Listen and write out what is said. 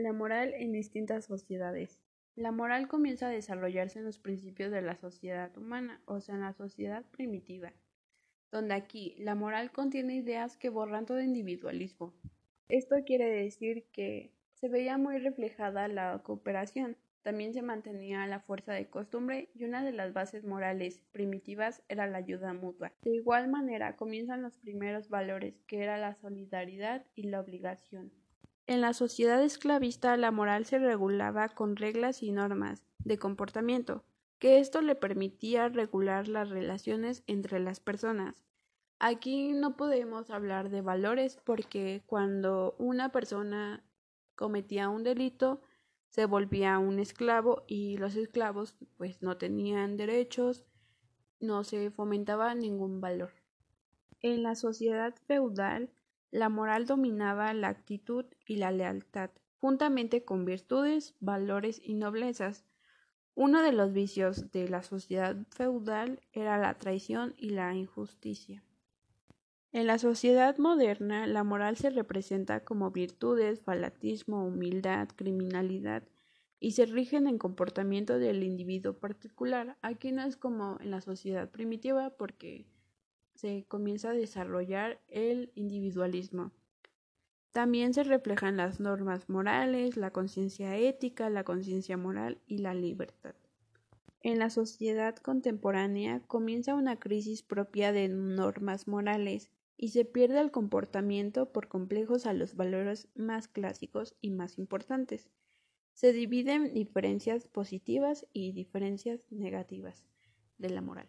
La moral en distintas sociedades. La moral comienza a desarrollarse en los principios de la sociedad humana, o sea, en la sociedad primitiva, donde aquí la moral contiene ideas que borran todo individualismo. Esto quiere decir que se veía muy reflejada la cooperación, también se mantenía la fuerza de costumbre y una de las bases morales primitivas era la ayuda mutua. De igual manera comienzan los primeros valores que era la solidaridad y la obligación. En la sociedad esclavista la moral se regulaba con reglas y normas de comportamiento, que esto le permitía regular las relaciones entre las personas. Aquí no podemos hablar de valores porque cuando una persona cometía un delito se volvía un esclavo y los esclavos pues no tenían derechos, no se fomentaba ningún valor. En la sociedad feudal la moral dominaba la actitud y la lealtad, juntamente con virtudes, valores y noblezas. Uno de los vicios de la sociedad feudal era la traición y la injusticia. En la sociedad moderna, la moral se representa como virtudes, falatismo, humildad, criminalidad, y se rigen en comportamiento del individuo particular. Aquí no es como en la sociedad primitiva porque se comienza a desarrollar el individualismo. También se reflejan las normas morales, la conciencia ética, la conciencia moral y la libertad. En la sociedad contemporánea comienza una crisis propia de normas morales y se pierde el comportamiento por complejos a los valores más clásicos y más importantes. Se dividen diferencias positivas y diferencias negativas de la moral.